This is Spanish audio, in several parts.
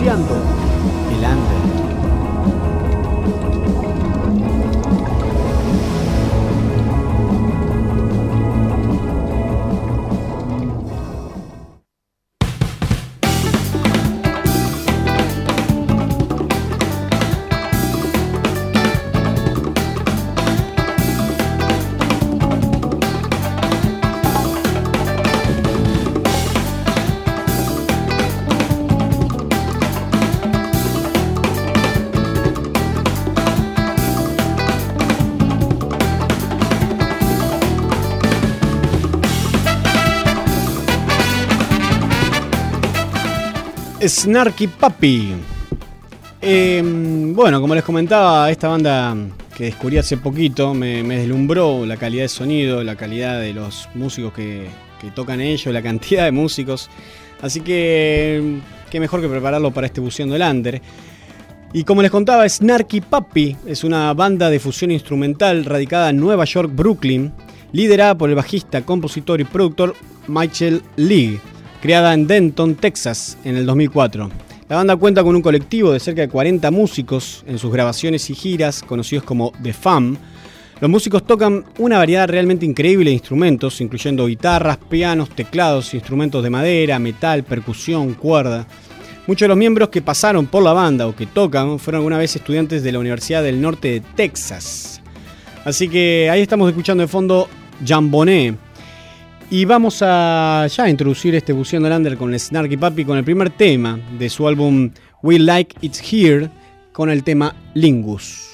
buceando el under. Snarky Puppy. Em, bueno, como les comentaba, esta banda que descubrí hace poquito me, deslumbró la calidad de sonido, la calidad de los músicos que, tocan ellos, la cantidad de músicos. Así que, qué mejor que prepararlo para este Buceando el Under. Y como les contaba, Snarky Puppy es una banda de fusión instrumental radicada en Nueva York, Brooklyn, liderada por el bajista, compositor y productor Michael Lee creada en Denton, Texas, en el 2004. La banda cuenta con un colectivo de cerca de 40 músicos en sus grabaciones y giras, conocidos como The Fam. Los músicos tocan una variedad realmente increíble de instrumentos, incluyendo guitarras, pianos, teclados, instrumentos de madera, metal, percusión, cuerda. Muchos de los miembros que pasaron por la banda o que tocan fueron alguna vez estudiantes de la Universidad del Norte de Texas. Así que ahí estamos escuchando de fondo Jamboné, y vamos a ya introducir este Buceando Lander con Snarky Papi con el primer tema de su álbum We Like It's Here con el tema Lingus.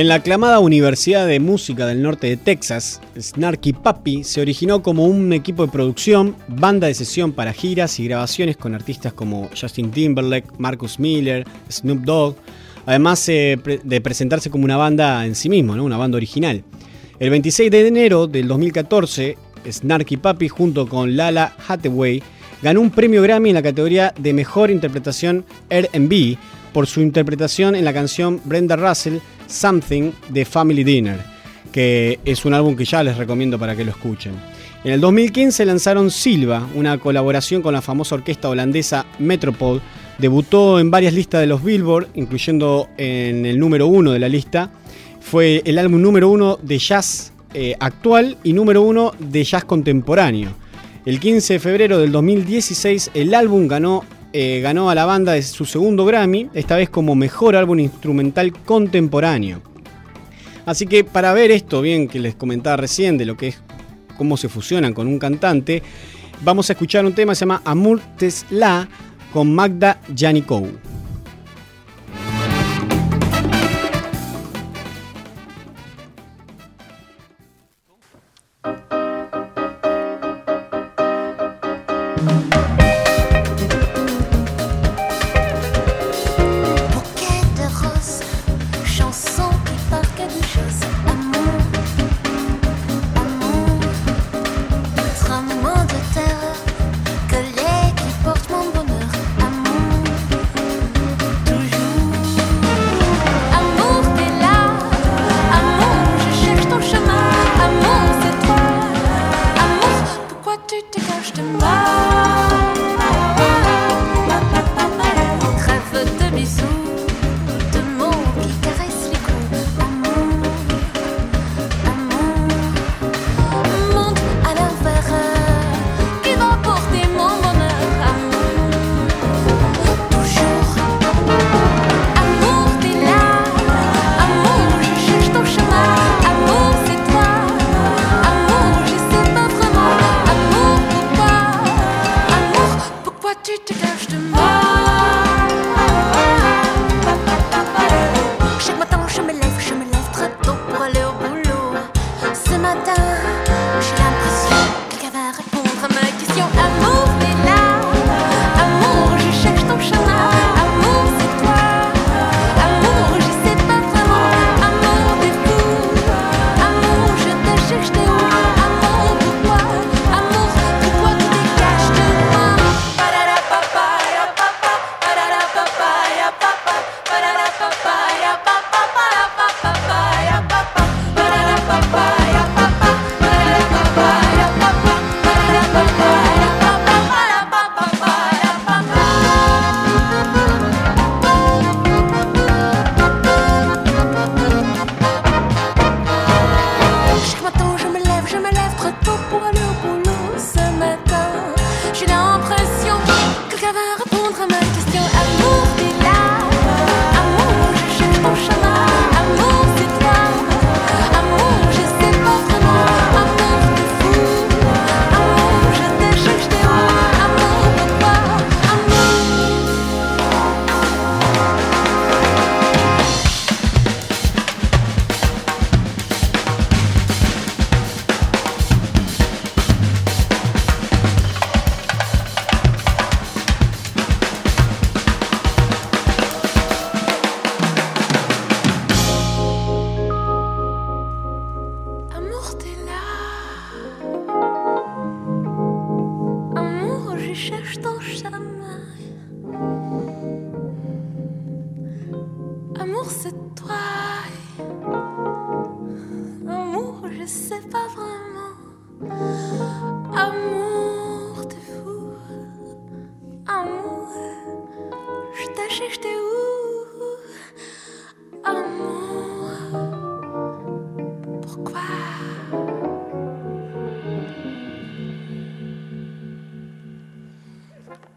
En la aclamada Universidad de Música del Norte de Texas, Snarky Puppy se originó como un equipo de producción, banda de sesión para giras y grabaciones con artistas como Justin Timberlake, Marcus Miller, Snoop Dogg, además eh, de presentarse como una banda en sí mismo, una banda original. El 26 de enero del 2014, Snarky Puppy junto con Lala Hathaway ganó un premio Grammy en la categoría de Mejor Interpretación R&B por su interpretación en la canción Brenda Russell Something de Family Dinner, que es un álbum que ya les recomiendo para que lo escuchen. En el 2015 lanzaron Silva, una colaboración con la famosa orquesta holandesa Metropole. Debutó en varias listas de los Billboard, incluyendo en el número uno de la lista. Fue el álbum número uno de jazz eh, actual y número uno de jazz contemporáneo. El 15 de febrero del 2016 el álbum ganó eh, ganó a la banda su segundo Grammy, esta vez como mejor álbum instrumental contemporáneo. Así que para ver esto bien que les comentaba recién de lo que es cómo se fusionan con un cantante, vamos a escuchar un tema que se llama Amur Tesla con Magda Janikou.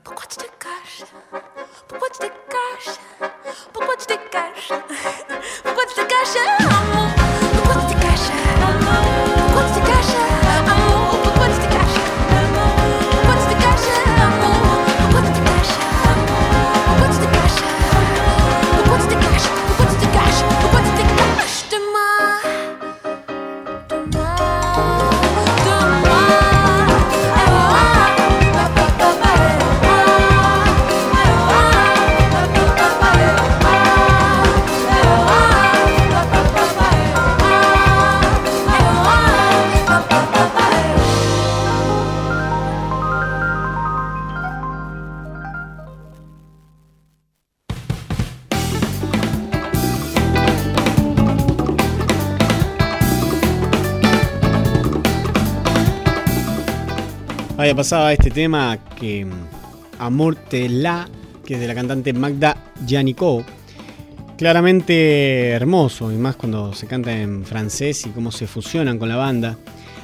Pourquoi tu te caches? Pourquoi tu te caches? Pourquoi tu te caches? Pourquoi tu te caches? Pasado este tema que Amor te la, que es de la cantante Magda Yannico. Claramente hermoso, y más cuando se canta en francés y cómo se fusionan con la banda.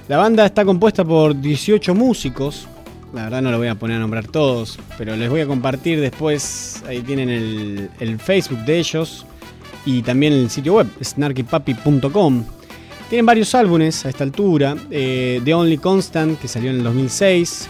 La banda está compuesta por 18 músicos. La verdad no lo voy a poner a nombrar todos, pero les voy a compartir después. Ahí tienen el, el Facebook de ellos y también el sitio web, snarkypapi.com. Tienen varios álbumes a esta altura. Eh, The Only Constant, que salió en el 2006.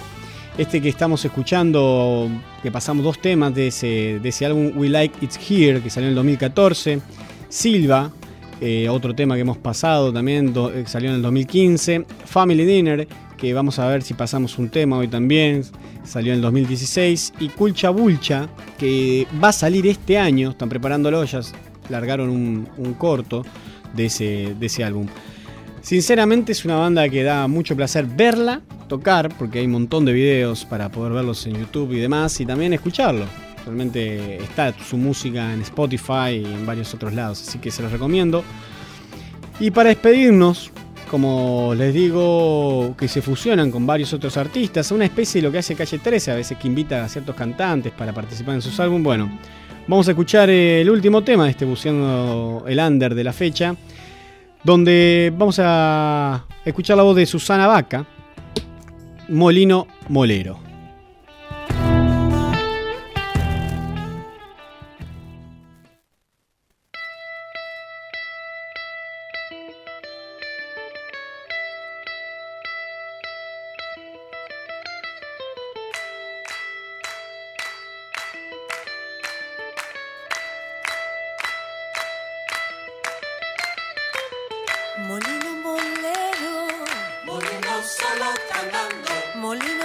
Este que estamos escuchando, que pasamos dos temas de ese, de ese álbum, We Like It's Here, que salió en el 2014. Silva, eh, otro tema que hemos pasado también, eh, salió en el 2015. Family Dinner, que vamos a ver si pasamos un tema hoy también, salió en el 2016. Y Culcha Bulcha, que va a salir este año, están preparándolo, ya largaron un, un corto de ese, de ese álbum. Sinceramente es una banda que da mucho placer verla, tocar, porque hay un montón de videos para poder verlos en YouTube y demás, y también escucharlo. Realmente está su música en Spotify y en varios otros lados, así que se los recomiendo. Y para despedirnos, como les digo, que se fusionan con varios otros artistas, una especie de lo que hace Calle 13, a veces que invita a ciertos cantantes para participar en sus álbumes. Bueno, vamos a escuchar el último tema de este Buceando el Under de la fecha donde vamos a escuchar la voz de Susana Vaca, Molino Molero. Molino